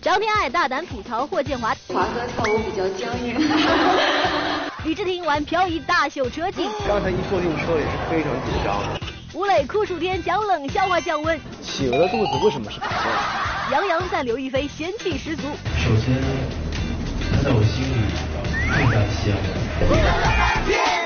张天爱大胆吐槽霍建华，华哥跳舞比较僵硬。李治廷玩漂移大秀车技，刚才一坐进车也是非常紧张。吴磊酷暑天讲冷笑话降温，企鹅的肚子为什么是白色的？杨洋赞刘亦菲仙气十足。首先，她在我心里太感香了。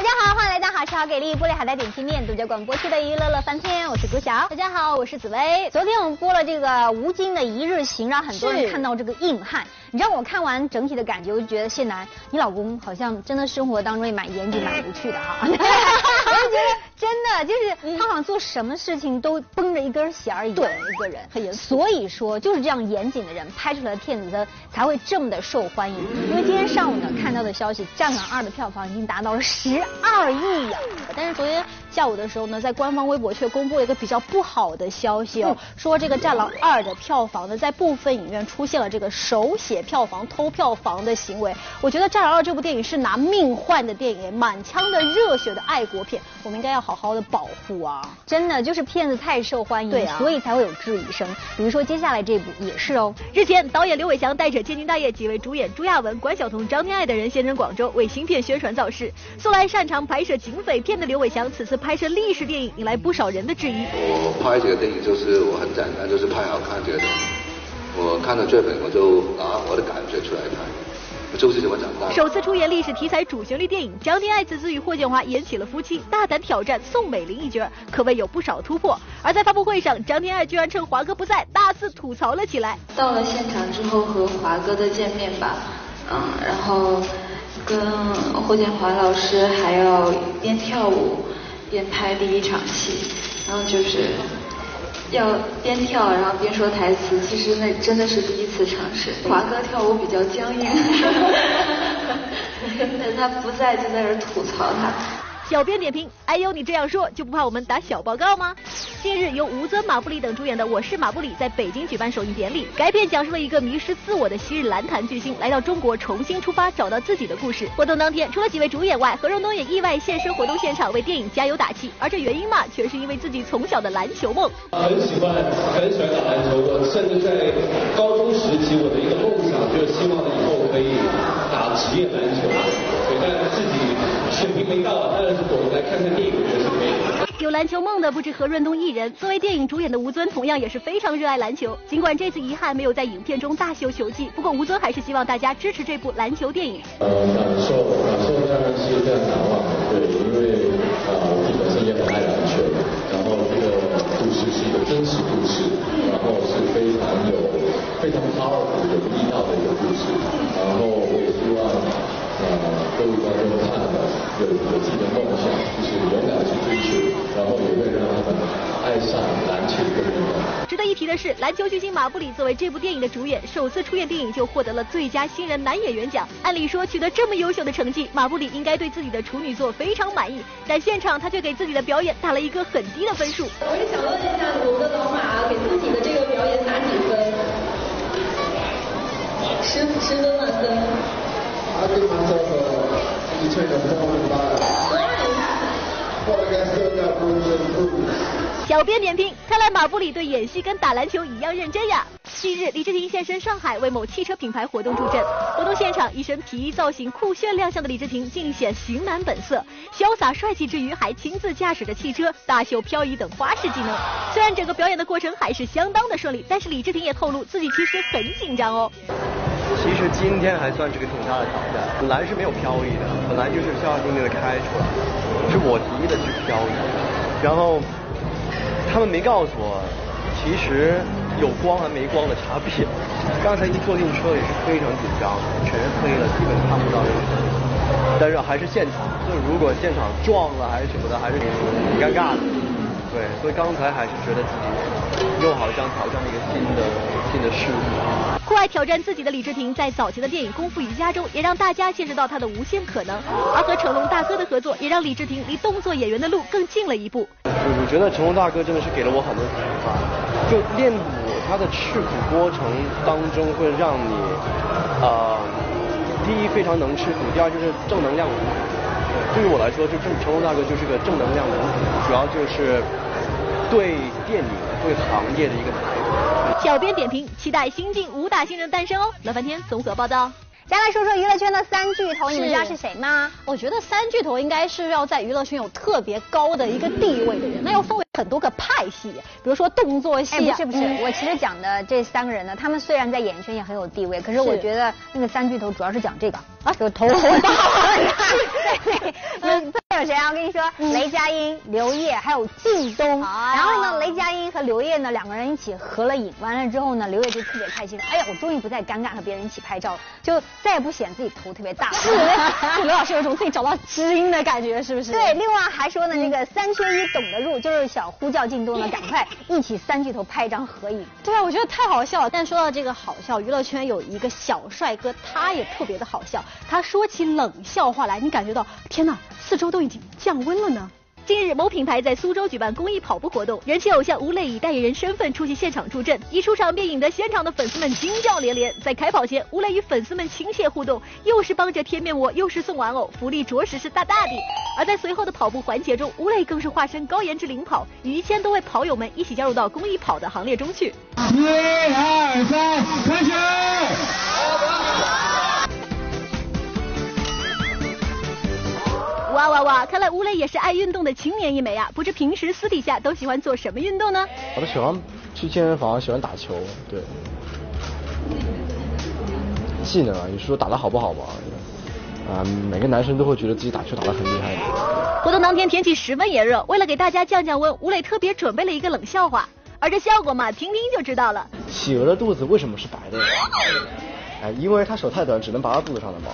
大家好，欢迎来到好吃好给力玻璃海带点心面独家广播区的娱乐乐翻天，我是郭晓。大家好，我是紫薇。昨天我们播了这个吴京的一日行，让很多人看到这个硬汉。你知道我看完整体的感觉，我就觉得谢楠，你老公好像真的生活当中也蛮严谨、蛮无趣的哈。我就觉得真的就是他好像做什么事情都绷着一根弦儿一样一个人，很严所以说就是这样严谨的人拍出来的片子才会这么的受欢迎。因为今天上午呢看到的消息，《战狼二》的票房已经达到了十二亿呀。但是昨天下午的时候呢，在官方微博却公布了一个比较不好的消息哦，说这个《战狼二》的票房呢，在部分影院出现了这个手写票房、偷票房的行为。我觉得《战狼二》这部电影是拿命换的电影，满腔的热血的爱国片，我们应该要好好的保护啊！真的就是片子太受欢迎，对啊所以才会有质疑声。比如说接下来这部也是哦，日前，导演刘伟强带着千金大业几位主演朱亚文、关晓彤、张天爱等人现身广州，为新片宣传造势。素来擅长拍摄警匪片的刘伟强，此次拍摄历史电影，引来不少人的质疑。我拍这个电影就是我很简单，就是拍好看这个电影。我看了剧本，我就拿我的感觉出来拍，就是这么简单。首次出演历史题材主旋律电影，张天爱此次与霍建华演起了夫妻，大胆挑战宋美龄一角，可谓有不少突破。而在发布会上，张天爱居然趁华哥不在，大肆吐槽了起来。到了现场之后和华哥的见面吧，嗯，然后跟霍建华老师还要边跳舞边拍第一场戏，然后就是要边跳然后边说台词，其实那真的是第一次尝试。华哥跳舞比较僵硬，但他不在就在这儿吐槽他。小编点评：哎呦，你这样说就不怕我们打小报告吗？近日，由吴尊、马布里等主演的《我是马布里》在北京举办首映典礼。该片讲述了一个迷失自我的昔日篮坛巨星来到中国重新出发，找到自己的故事。活动当天，除了几位主演外，何润东也意外现身活动现场为电影加油打气。而这原因嘛，全是因为自己从小的篮球梦。很喜欢很喜欢打篮球，我甚至在高中时期，我的一个梦想就是希望以后可以打职业篮球。对，但是自己水平没到，当然是躲来看看电影。有篮球梦的不止何润东一人，作为电影主演的吴尊同样也是非常热爱篮球。尽管这次遗憾没有在影片中大秀球技，不过吴尊还是希望大家支持这部篮球电影。呃，感受感受当然是非常难忘的，对，因为呃我自己本身也很爱篮球，然后这个故事是一个真实故事，然后是非常有非常 powerful 有力道的一个故事，然后我也希望呃各位观众看了有有自己的梦想，就是勇敢去追求，然后也会让他们爱上篮球。值得一提的是，篮球巨星马布里作为这部电影的主演，首次出演电影就获得了最佳新人男演员奖。按理说，取得这么优秀的成绩，马布里应该对自己的处女作非常满意，但现场他却给自己的表演打了一个很低的分数。我也想问一下我们的老马，给自己的这个表演打几分？十十分满分。小编点评：看来马布里对演戏跟打篮球一样认真呀。近日，李治廷现身上海为某汽车品牌活动助阵。活动现场，一身皮衣造型酷炫亮相的李治廷，尽显型男本色，潇洒帅气之余，还亲自驾驶着汽车大秀漂移等花式技能。虽然整个表演的过程还是相当的顺利，但是李治廷也透露自己其实很紧张哦。其实今天还算是个挺大的挑战，本来是没有漂移的，本来就是消消停停的开出来，是我提议的去漂移，然后他们没告诉我，其实有光和没光的差别。刚才一坐进车也是非常紧张，全黑了，基本看不到任何东西。但是还是现场，就如果现场撞了还是什么的，还是挺尴尬的。对，所以刚才还是觉得自己又好像挑战了一个新的新的事物。酷爱挑战自己的李治廷，在早期的电影《功夫瑜伽》中，也让大家见识到他的无限可能。而和成龙大哥的合作，也让李治廷离动作演员的路更近了一步。我我觉得成龙大哥真的是给了我很多启发，就练武他的吃苦过程当中会让你，呃，第一非常能吃苦，第二就是正能量无对于我来说，就正成龙大哥就是个正能量的，主要就是对电影、对行业的一个抬头。小编点评：期待新晋武打新人诞生哦！乐翻天综合报道。再来说说娱乐圈的三巨头，你们知道是谁吗？我觉得三巨头应该是要在娱乐圈有特别高的一个地位的人，那要分为很多个派系，比如说动作戏。不是不是，我其实讲的这三个人呢，他们虽然在演艺圈也很有地位，可是我觉得那个三巨头主要是讲这个啊，就头 很大。对对，再有谁啊？我跟你说，雷佳音、刘烨还有靳东。然后呢，雷佳音和刘烨呢两个人一起合了影，完了之后呢，刘烨就特别开心，哎呀，我终于不再尴尬和别人一起拍照了，就。再也不显自己头特别大，是刘老师有种自己找到知音的感觉，是不是？对，另外还说呢，那个三缺一懂得入，就是想呼叫靳东呢，赶快一起三巨头拍一张合影。对啊，我觉得太好笑了。但说到这个好笑，娱乐圈有一个小帅哥，他也特别的好笑。他说起冷笑话来，你感觉到天哪，四周都已经降温了呢。近日，某品牌在苏州举办公益跑步活动，人气偶像吴磊以代言人身份出席现场助阵，一出场便引得现场的粉丝们惊叫连连。在开跑前，吴磊与粉丝们亲切互动，又是帮着贴面膜，又是送玩偶，福利着实是大大的。而在随后的跑步环节中，吴磊更是化身高颜值领跑，与一千多位跑友们一起加入到公益跑的行列中去。一二三，开始！哇哇哇！看来吴磊也是爱运动的青年一枚啊！不知平时私底下都喜欢做什么运动呢？我都喜欢去健身房，喜欢打球，对。技能啊，你说打得好不好吧？啊，每个男生都会觉得自己打球打得很厉害的。活动当天天气十分炎热，为了给大家降降温，吴磊特别准备了一个冷笑话，而这效果嘛，听听就知道了。企鹅的肚子为什么是白的？哎，因为它手太短，只能拔到肚子上的毛。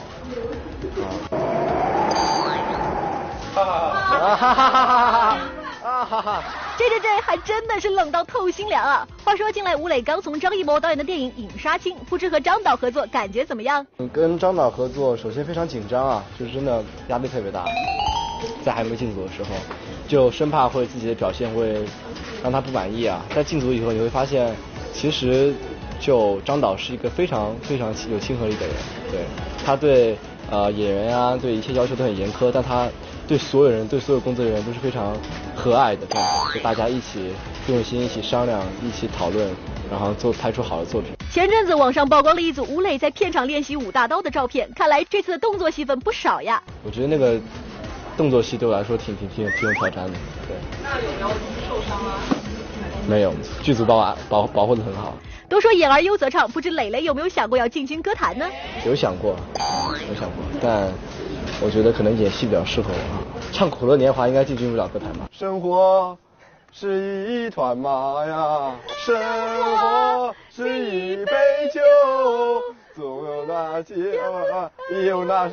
啊。哈哈哈哈哈！啊哈哈！这这这还真的是冷到透心凉啊！话说近来吴磊刚从张艺谋导演的电影《影杀青》，不知和张导合作感觉怎么样？跟张导合作，首先非常紧张啊，就是真的压力特别大，在还没进组的时候，就生怕会自己的表现会让他不满意啊。在进组以后，你会发现，其实就张导是一个非常非常有亲和力的人，对，他对呃演员啊，对一切要求都很严苛，但他。对所有人，对所有工作人员都是非常和蔼的，这样就大家一起用心，一起商量，一起讨论，然后做拍出好的作品。前阵子网上曝光了一组吴磊在片场练习舞大刀的照片，看来这次的动作戏份不少呀。我觉得那个动作戏对我来说挺挺挺挺有挑战的，对。那有没有受伤啊？没有，剧组把我保保护的很好。都说演而优则唱，不知磊磊有没有想过要进军歌坛呢？有想过，有想过，但。我觉得可能演戏比较适合我，唱《苦乐年华》应该进军不了歌坛吧。生活是一团麻呀，生活是一杯酒，总有那些也有那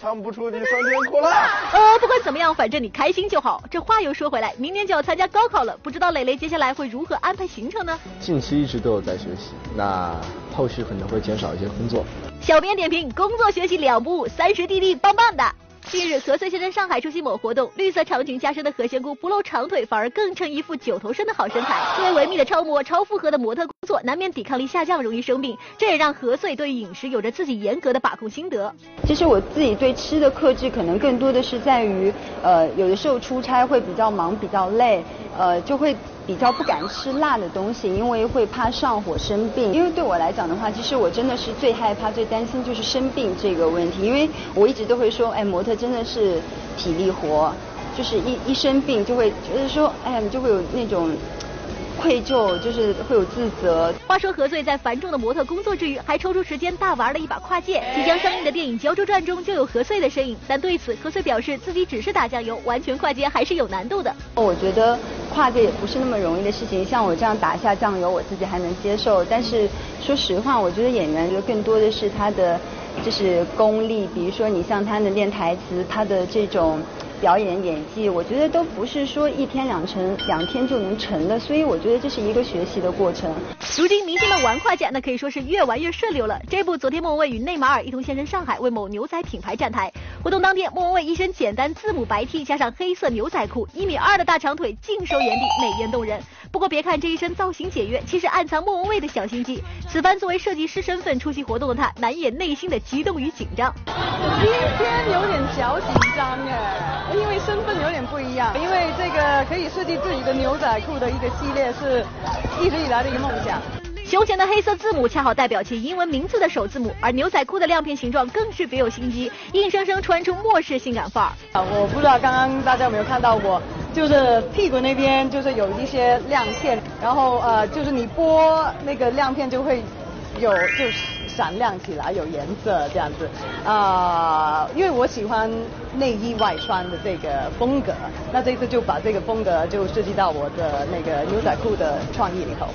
唱不出的酸甜苦辣。呃，不管怎么样，反正你开心就好。这话又说回来，明年就要参加高考了，不知道磊磊接下来会如何安排行程呢？近期一直都有在学习，那后续可能会减少一些工作。小编点评：工作学习两不误，三十弟弟棒棒的。近日，何穗现身上海出席某活动，绿色长裙加身的何仙姑不露长腿，反而更衬一副九头身的好身材。作为维密的超模、超负荷的模特工作，难免抵抗力下降，容易生病。这也让何穗对饮食有着自己严格的把控心得。其实我自己对吃的克制，可能更多的是在于，呃，有的时候出差会比较忙、比较累，呃，就会。比较不敢吃辣的东西，因为会怕上火生病。因为对我来讲的话，其实我真的是最害怕、最担心就是生病这个问题。因为我一直都会说，哎，模特真的是体力活，就是一一生病就会觉得说，哎呀，你就会有那种。愧疚就是会有自责。话说何穗在繁重的模特工作之余，还抽出时间大玩了一把跨界。即将上映的电影《胶州传》中就有何穗的身影，但对此何穗表示自己只是打酱油，完全跨界还是有难度的。我觉得跨界也不是那么容易的事情，像我这样打一下酱油，我自己还能接受。但是说实话，我觉得演员就更多的是他的就是功力，比如说你像他的练台词，他的这种。表演演技，我觉得都不是说一天两成两天就能成的，所以我觉得这是一个学习的过程。如今明星们玩跨界，那可以说是越玩越顺溜了。这部昨天莫文蔚与内马尔一同现身上海，为某牛仔品牌站台。活动当天，莫文蔚一身简单字母白 T，加上黑色牛仔裤，一米二的大长腿尽收眼底，美艳动人。不过别看这一身造型简约，其实暗藏莫文蔚的小心机。此番作为设计师身份出席活动的他，难掩内心的激动与紧张。今天有点小紧张哎，因为身份有点不一样，因为这个可以设计自己的牛仔裤的一个系列是一直以来的一个梦想。胸前的黑色字母恰好代表其英文名字的首字母，而牛仔裤的亮片形状更是别有心机，硬生生穿出末世性感范儿。啊，我不知道刚刚大家有没有看到过，就是屁股那边就是有一些亮片，然后呃，就是你拨那个亮片就会有就闪亮起来，有颜色这样子。啊，因为我喜欢内衣外穿的这个风格，那这次就把这个风格就设计到我的那个牛仔裤的创意里头。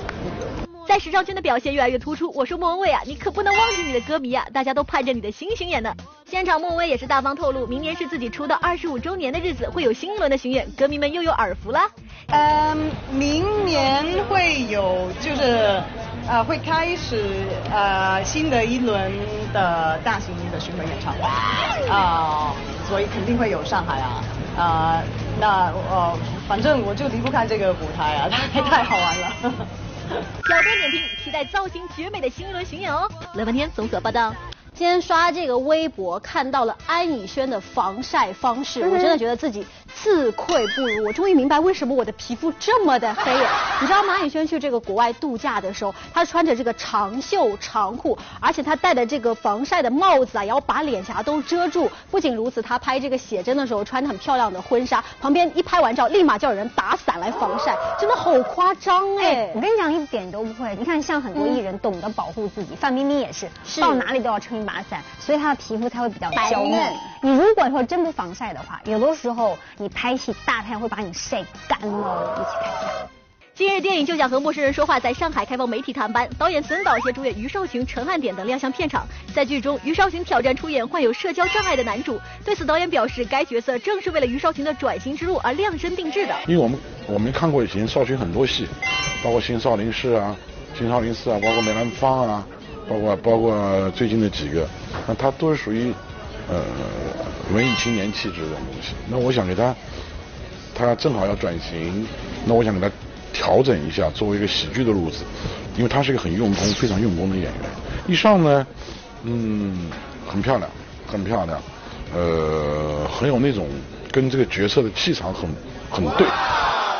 在时尚圈的表现越来越突出，我说莫文蔚啊，你可不能忘记你的歌迷啊，大家都盼着你的新巡演呢。现场莫文蔚也是大方透露，明年是自己出道二十五周年的日子，会有新一轮的巡演，歌迷们又有耳福啦。嗯，明年会有就是呃会开始呃新的一轮的大型的巡回演唱会啊，所以肯定会有上海啊啊，那呃反正我就离不开这个舞台啊，太太好玩了。小编点评：期待造型绝美的新一轮巡演哦。乐半天综合报道。今天刷这个微博，看到了安以轩的防晒方式，我真的觉得自己自愧不如。我终于明白为什么我的皮肤这么的黑了。你知道吗？安以轩去这个国外度假的时候，他穿着这个长袖长裤，而且他戴的这个防晒的帽子啊，也要把脸颊都遮住。不仅如此，他拍这个写真的时候穿的很漂亮的婚纱，旁边一拍完照，立马叫人打伞来防晒，真的好夸张哎！我跟你讲，一点都不会。你看，像很多艺人懂得保护自己，范冰冰也是，到哪里都要撑一把伞，所以她的皮肤才会比较娇嫩。你如果说真不防晒的话，有的时候你拍戏大太阳会把你晒干哦。一起看一下。今日电影就想和陌生人说话在上海开放媒体探班，导演孙导携主演于少群、陈汉典等亮相片场。在剧中，于少群挑战出演患有社交障碍的男主，对此导演表示，该角色正是为了于少群的转型之路而量身定制的。因为我们我们看过以前少群很多戏，包括《新少林寺》啊，《新少林寺》啊，包括《梅兰芳》啊，包括包括最近的几个，那他都是属于呃文艺青年气质的东西。那我想给他，他正好要转型，那我想给他。调整一下，作为一个喜剧的路子，因为他是一个很用功、非常用功的演员。一上呢，嗯，很漂亮，很漂亮，呃，很有那种跟这个角色的气场很很对。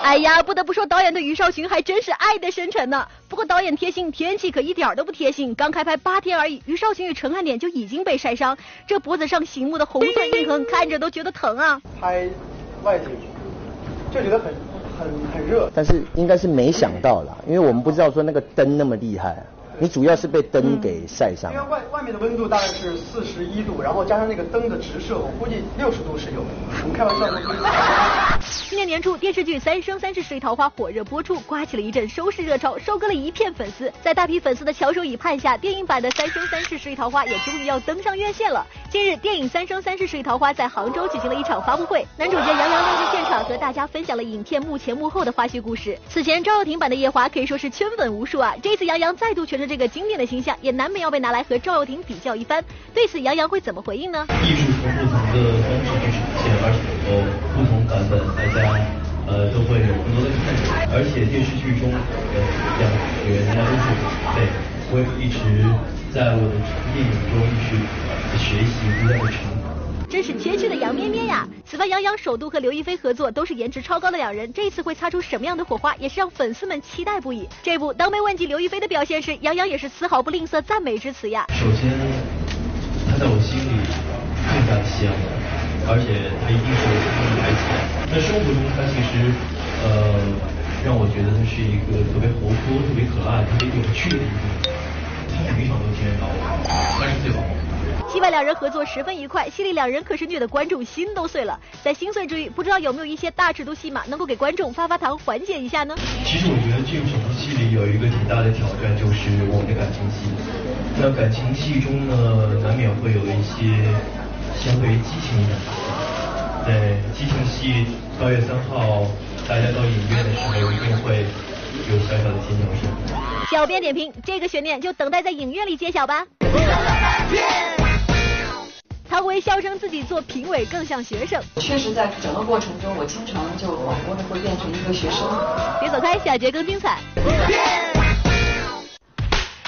哎呀，不得不说，导演对于少群还真是爱的深沉呢。不过导演贴心，天气可一点都不贴心。刚开拍八天而已，于少群与陈汉典就已经被晒伤，这脖子上醒目的红色印痕，看着都觉得疼啊。拍外景就觉得很。很很热，但是应该是没想到啦，因为我们不知道说那个灯那么厉害。你主要是被灯给晒伤。因为外外面的温度大概是四十一度，然后加上那个灯的直射，我估计六十度是有的。我们开玩笑的。今年年初，电视剧《三生三世十里桃花》火热播出，刮起了一阵收视热潮，收割了一片粉丝。在大批粉丝的翘首以盼下，电影版的《三生三世十里桃花》也终于要登上院线了。近日，电影《三生三世十里桃花》在杭州举行了一场发布会，男主角杨洋登陆现场，和大家分享了影片幕前幕后的花絮故事。此前赵又廷版的《夜华》可以说是圈粉无数啊，这次杨洋再度诠这个经典的形象也难免要被拿来和赵又廷比较一番，对此杨洋会怎么回应呢？艺术从不同的方式去呈现，而且有不同版本，大家呃都会有更多的看点。而且电视剧中的两个人家都是对，我也一直在我的电影中去学习，不断的成长。真是缺缺的杨咩咩呀！此番杨洋首度和刘亦菲合作，都是颜值超高的两人，这次会擦出什么样的火花，也是让粉丝们期待不已。这部当被问及刘亦菲的表现时，杨洋也是丝毫不吝啬赞美之词呀。首先，她在我心里更加香了，而且她一定是我心里台前。在生活中，她其实呃让我觉得她是一个特别活泼、特别可爱、特别有趣的一个人。她每一场都惊艳到我，她是最好。戏外两人合作十分愉快，戏里两人可是虐得观众心都碎了。在心碎之余，不知道有没有一些大尺度戏码能够给观众发发糖，缓解一下呢？其实我觉得这种戏里有一个挺大的挑战，就是我们的感情戏。那感情戏中呢，难免会有一些相对于激情一点的戏。对，激情戏八月三号大家到影院的时候一定会有小小的尖叫声。小编点评：这个悬念就等待在影院里揭晓吧。汤唯笑称自己做评委更像学生。确实，在整个过程中，我经常就恍惚的会变成一个学生。别走开，下节更精彩。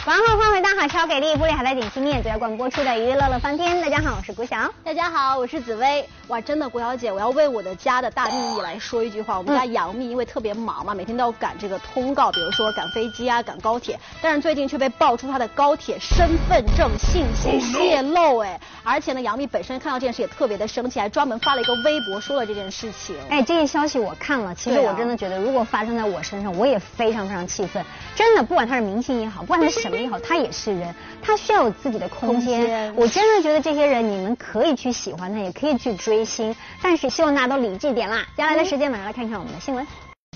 晚上好，欢迎回到好超给力玻璃海苔点心面最要广播出的娱乐乐翻天。大家好，我是古翔。大家好，我是紫薇。哇，真的，古小姐，我要为我的家的大秘密来说一句话。我们家杨幂因为特别忙嘛，每天都要赶这个通告，比如说赶飞机啊，赶高铁。但是最近却被爆出她的高铁身份证信息泄露，哎，而且呢，杨幂本身看到这件事也特别的生气，还专门发了一个微博说了这件事情。哎，这个消息我看了，其实我真的觉得，如果发生在我身上，我也非常非常气愤。真的，不管他是明星也好，不管他是什么也好，他也是人，他需要有自己的空间。我真的觉得这些人，你们可以去喜欢他，也可以去追星，但是希望大家都理智点啦。接下来的时间，马上来看看我们的新闻。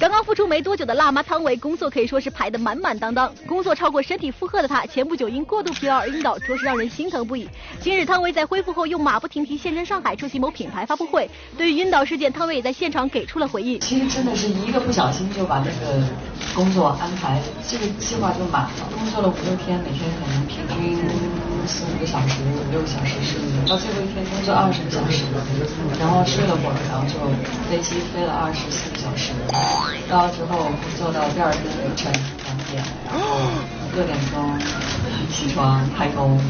刚刚复出没多久的辣妈汤唯，工作可以说是排得满满当当。工作超过身体负荷的她，前不久因过度疲劳而晕倒，着实让人心疼不已。今日汤唯在恢复后，又马不停蹄现身上海，出席某品牌发布会。对于晕倒事件，汤唯也在现场给出了回应。其实真的是一个不小心就把那个工作安排，这个计划就满了。工作了五六天，每天可能平均四五个小时、五六个小时睡，到最后一天工作二十个小时，然后睡了会儿，然后就飞机飞了二十四个小时。到之后工作到第二天凌晨两点，然后六点钟起床开工。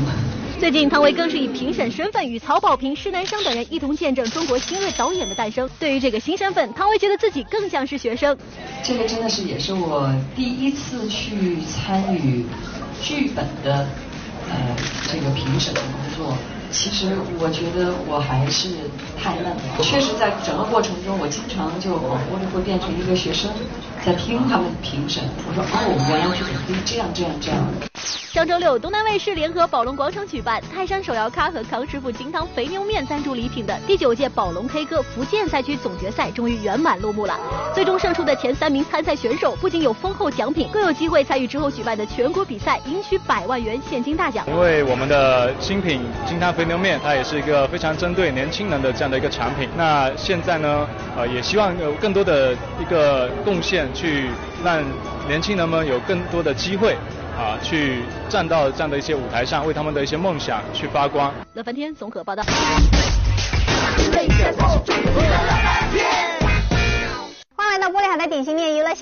最近，汤唯更是以评审身份与曹保平、施南生等人一同见证中国新锐导演的诞生。对于这个新身份，汤唯觉得自己更像是学生。这个真的是也是我第一次去参与剧本的呃这个评审的工作。其实我觉得我还是太嫩了。确实，在整个过程中，我经常就恍惚的会变成一个学生，在听他们评审。我说哦，原来剧本可以这样这样这样。上周六，东南卫视联合宝龙广场举办泰山手摇咖和康师傅金汤肥牛面赞助礼品的第九届宝龙 K 歌福建赛区总决赛终于圆满落幕了。最终胜出的前三名参赛选手不仅有丰厚奖品，更有机会参与之后举办的全国比赛，赢取百万元现金大奖。因为我们的新品金汤肥牛面，它也是一个非常针对年轻人的这样的一个产品。那现在呢，呃，也希望有更多的一个贡献，去让年轻人们有更多的机会。啊，去站到这样的一些舞台上，为他们的一些梦想去发光。乐翻天综合报道。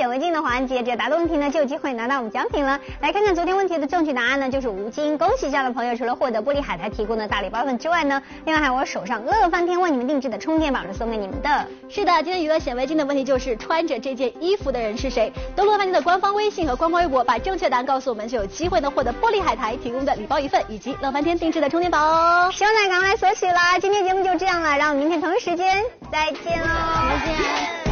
显微镜的环节，只要答对问题呢，就有机会拿到我们奖品了。来看看昨天问题的正确答案呢，就是吴京。恭喜这样的朋友，除了获得玻璃海苔提供的大礼包份之外呢，另外还有我手上乐翻天为你们定制的充电宝是送给你们的。是的，今天娱乐显微镜的问题就是穿着这件衣服的人是谁？登录乐翻天的官方微信和官方微博，把正确答案告诉我们，就有机会呢获得玻璃海苔提供的礼包一份，以及乐翻天定制的充电宝哦。希望大家赶快来索取啦！今天节目就这样了，让我们明天同一时间再见喽！再见。